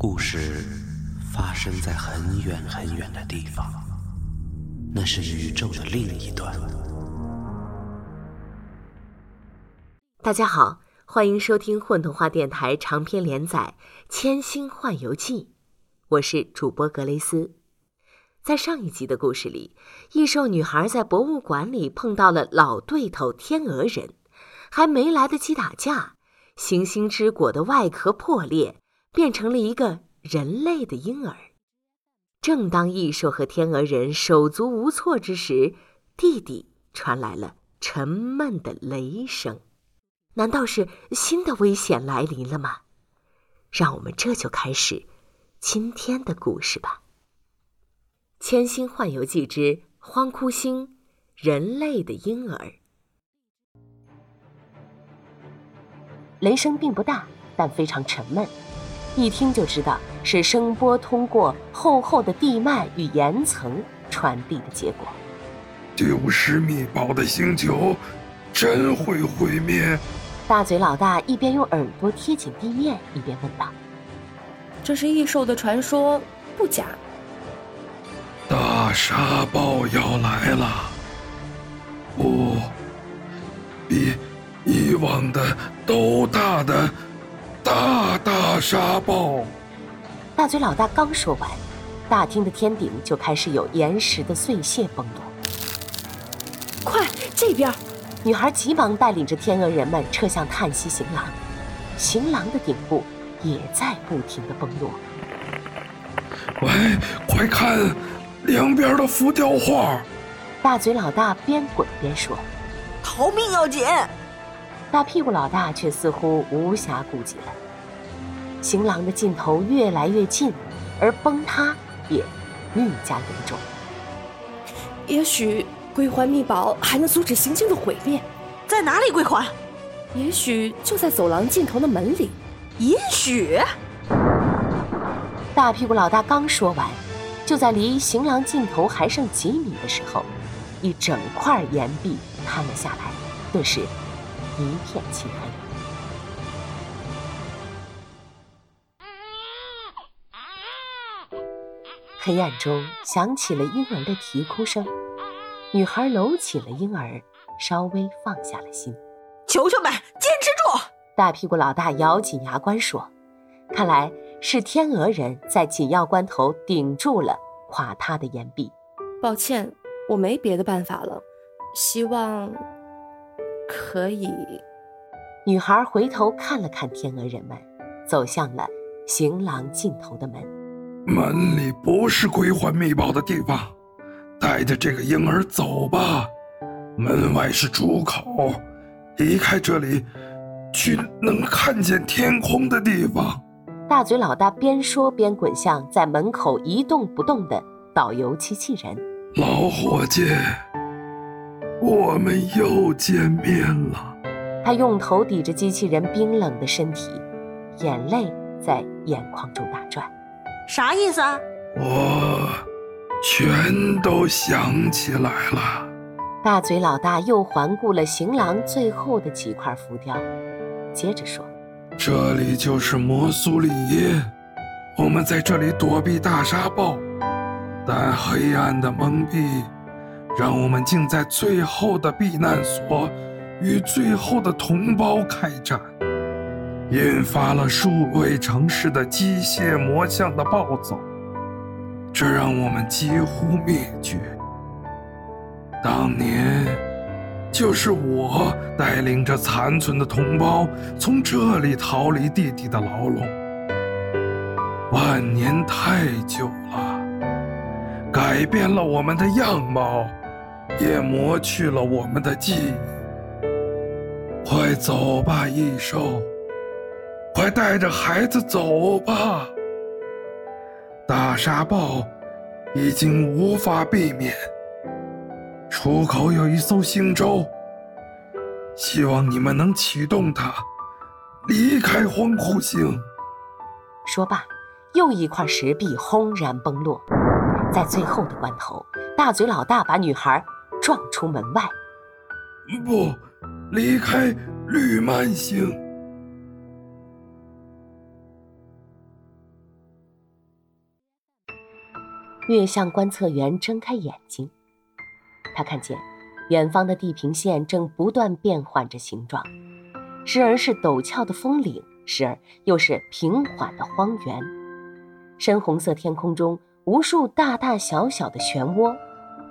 故事发生在很远很远的地方，那是宇宙的另一端。大家好，欢迎收听混童话电台长篇连载《千星幻游记》，我是主播格雷斯。在上一集的故事里，异兽女孩在博物馆里碰到了老对头天鹅人，还没来得及打架，行星之果的外壳破裂。变成了一个人类的婴儿。正当异兽和天鹅人手足无措之时，地底传来了沉闷的雷声。难道是新的危险来临了吗？让我们这就开始今天的故事吧。《千星幻游记之荒窟星：人类的婴儿》。雷声并不大，但非常沉闷。一听就知道是声波通过厚厚的地幔与岩层传递的结果。丢失密宝的星球，真会毁灭？大嘴老大一边用耳朵贴紧地面，一边问道：“这是异兽的传说，不假。”大沙暴要来了，不，比以往的都大的。大大沙暴！大嘴老大刚说完，大厅的天顶就开始有岩石的碎屑崩落。快，这边！女孩急忙带领着天鹅人们撤向叹息行廊，行廊的顶部也在不停的崩落。喂，快看，两边的浮雕画！大嘴老大边滚边说：“逃命要紧！”大屁股老大却似乎无暇顾及了。行囊的尽头越来越近，而崩塌也愈加严重。也许归还秘宝还能阻止行星的毁灭，在哪里归还？也许就在走廊尽头的门里。也许。大屁股老大刚说完，就在离行廊尽头还剩几米的时候，一整块岩壁塌了下来，顿时一片漆黑。黑暗中响起了婴儿的啼哭声，女孩搂起了婴儿，稍微放下了心。求求们，坚持住！大屁股老大咬紧牙关说：“看来是天鹅人在紧要关头顶住了垮塌的岩壁。抱歉，我没别的办法了。希望可以。”女孩回头看了看天鹅人们，走向了行廊尽头的门。门里不是归还密宝的地方，带着这个婴儿走吧。门外是出口，离开这里，去能看见天空的地方。大嘴老大边说边滚向在门口一动不动的导游机器人。老伙计，我们又见面了。他用头抵着机器人冰冷的身体，眼泪在眼眶中打转。啥意思啊？我全都想起来了。大嘴老大又环顾了行囊最后的几块浮雕，接着说：“这里就是摩苏里耶，我们在这里躲避大沙暴，但黑暗的蒙蔽，让我们竟在最后的避难所与最后的同胞开战。”引发了数位城市的机械魔像的暴走，这让我们几乎灭绝。当年，就是我带领着残存的同胞从这里逃离地底的牢笼。万年太久了，改变了我们的样貌，也磨去了我们的记忆。快走吧，异兽！快带着孩子走吧！大沙暴已经无法避免。出口有一艘星舟，希望你们能启动它，离开荒窟星。说罢，又一块石壁轰然崩落。在最后的关头，大嘴老大把女孩撞出门外。不，离开绿曼星。月相观测员睁开眼睛，他看见远方的地平线正不断变换着形状，时而是陡峭的峰岭，时而又是平缓的荒原。深红色天空中，无数大大小小的漩涡，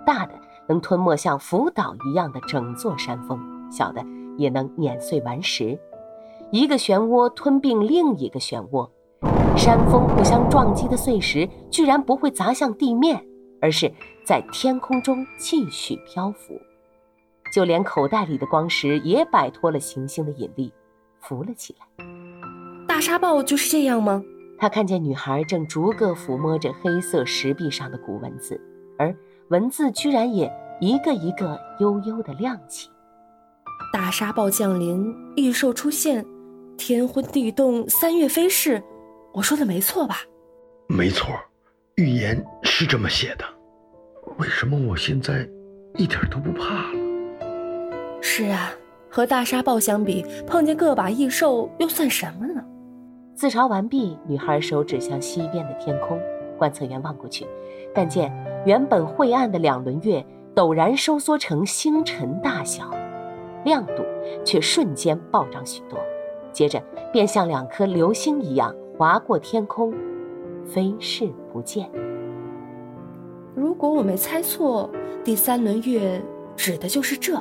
大的能吞没像福岛一样的整座山峰，小的也能碾碎顽石。一个漩涡吞并另一个漩涡。山峰互相撞击的碎石居然不会砸向地面，而是在天空中继续漂浮。就连口袋里的光石也摆脱了行星的引力，浮了起来。大沙暴就是这样吗？他看见女孩正逐个抚摸着黑色石壁上的古文字，而文字居然也一个一个悠悠的亮起。大沙暴降临，异兽出现，天昏地动，三月飞逝。我说的没错吧？没错，预言是这么写的。为什么我现在一点都不怕了？是啊，和大沙暴相比，碰见个把异兽又算什么呢？自嘲完毕，女孩手指向西边的天空。观测员望过去，但见原本晦暗的两轮月陡然收缩成星辰大小，亮度却瞬间暴涨许多，接着便像两颗流星一样。划过天空，飞逝不见。如果我没猜错，第三轮月指的就是这。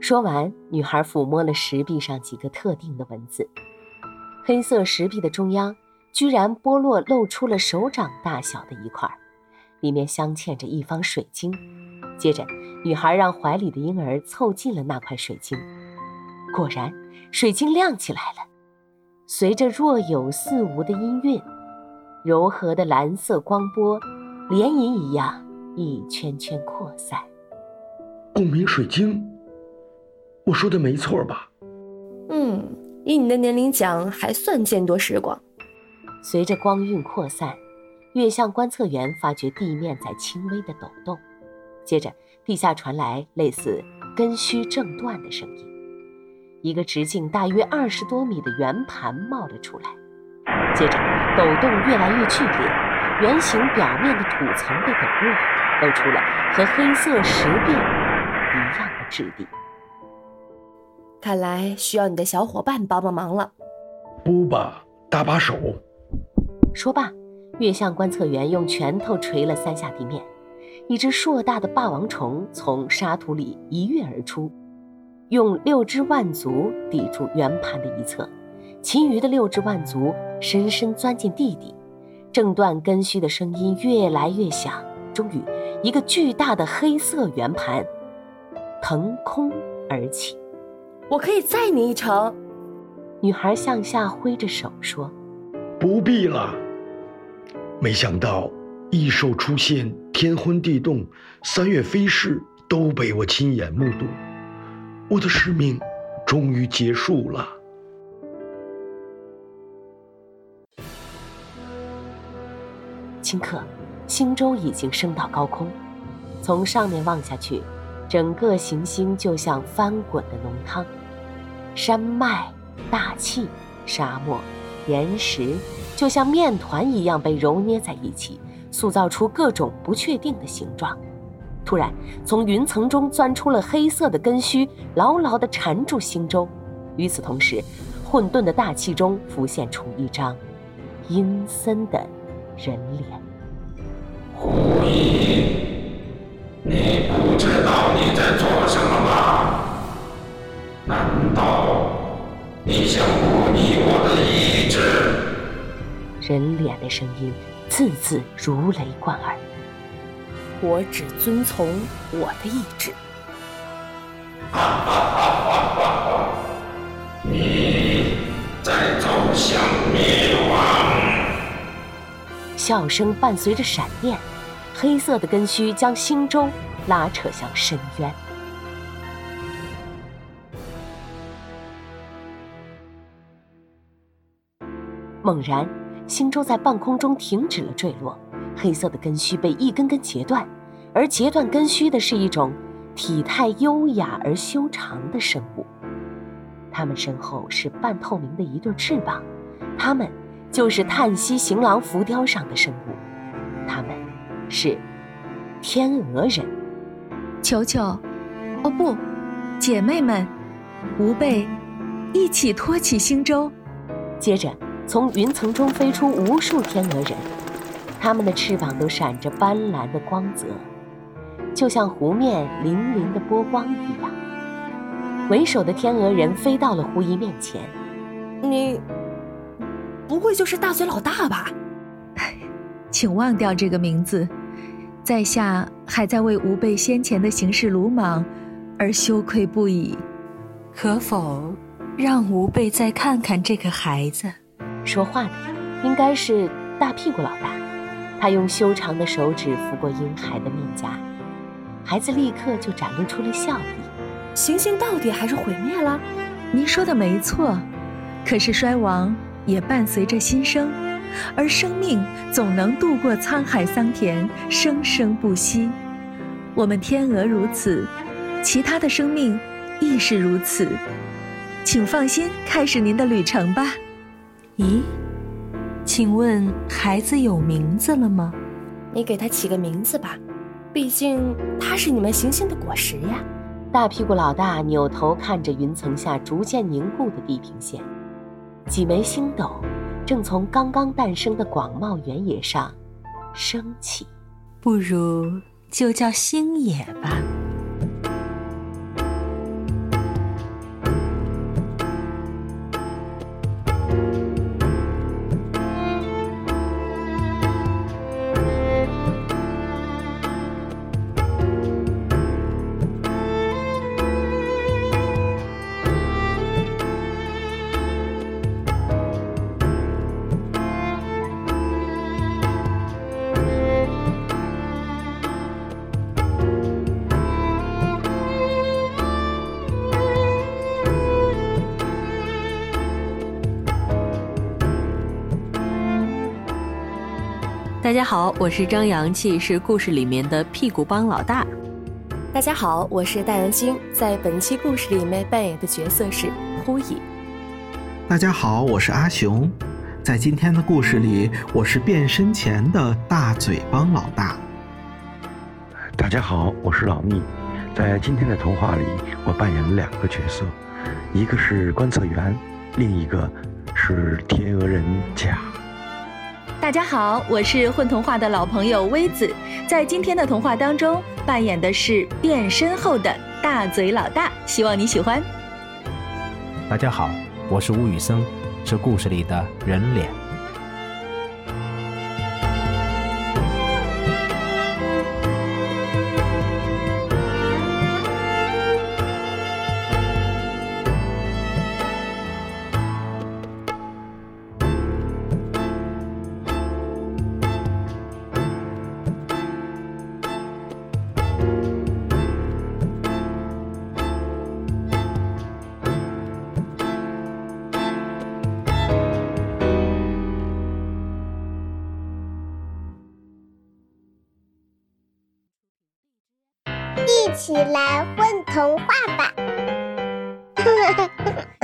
说完，女孩抚摸了石壁上几个特定的文字。黑色石壁的中央，居然剥落露出了手掌大小的一块，里面镶嵌着一方水晶。接着，女孩让怀里的婴儿凑近了那块水晶，果然，水晶亮起来了。随着若有似无的音韵，柔和的蓝色光波，涟漪一样一圈圈扩散。共鸣水晶，我说的没错吧？嗯，以你的年龄讲，还算见多识广。随着光晕扩散，月相观测员发觉地面在轻微的抖动，接着地下传来类似根须正断的声音。一个直径大约二十多米的圆盘冒了出来，接着抖动越来越剧烈，圆形表面的土层被抖落，露出了和黑色石壁一样的质地。看来需要你的小伙伴帮帮忙了。不吧，搭把手。说罢，月相观测员用拳头捶了三下地面，一只硕大的霸王虫从沙土里一跃而出。用六只腕足抵住圆盘的一侧，其余的六只腕足深深钻进地底，正断根须的声音越来越响。终于，一个巨大的黑色圆盘腾空而起。我可以载你一程。女孩向下挥着手说：“不必了。”没想到异兽出现，天昏地动，三月飞逝，都被我亲眼目睹。我的使命终于结束了。顷刻，星舟已经升到高空，从上面望下去，整个行星就像翻滚的浓汤，山脉、大气、沙漠、岩石，就像面团一样被揉捏在一起，塑造出各种不确定的形状。突然，从云层中钻出了黑色的根须，牢牢地缠住星舟。与此同时，混沌的大气中浮现出一张阴森的人脸。胡一，你不知道你在做什么吗？难道你想忤逆我的意？人脸的声音字字如雷贯耳。我只遵从我的意志。你在走向灭亡。笑声伴随着闪电，黑色的根须将星舟拉扯向深渊。猛然，星舟在半空中停止了坠落。黑色的根须被一根根截断，而截断根须的是一种体态优雅而修长的生物。它们身后是半透明的一对翅膀，它们就是叹息行囊浮雕上的生物。它们是天鹅人。球球，哦不，姐妹们，吾辈一起托起星舟。接着，从云层中飞出无数天鹅人，它们的翅膀都闪着斑斓的光泽，就像湖面粼粼的波光一样。为首的天鹅人飞到了狐姨面前：“你不会就是大嘴老大吧？” 请忘掉这个名字。在下还在为吾辈先前的行事鲁莽而羞愧不已，可否让吾辈再看看这个孩子？说话的应该是大屁股老大，他用修长的手指拂过婴孩的面颊，孩子立刻就展露出了笑意。行星到底还是毁灭了？您说的没错，可是衰亡也伴随着新生。而生命总能度过沧海桑田，生生不息。我们天鹅如此，其他的生命亦是如此。请放心，开始您的旅程吧。咦，请问孩子有名字了吗？你给他起个名字吧，毕竟他是你们行星的果实呀。大屁股老大扭头看着云层下逐渐凝固的地平线，几枚星斗。正从刚刚诞生的广袤原野上升起，不如就叫星野吧。大家好，我是张阳气，是故事里面的屁股帮老大。大家好，我是戴阳星，在本期故事里面扮演的角色是呼乙。大家好，我是阿雄，在今天的故事里，我是变身前的大嘴帮老大。大家好，我是老密，在今天的童话里，我扮演了两个角色，一个是观测员，另一个是天鹅人甲。大家好，我是混童话的老朋友微子，在今天的童话当中扮演的是变身后的大嘴老大，希望你喜欢。大家好，我是吴宇森，是故事里的人脸。起来混童话吧！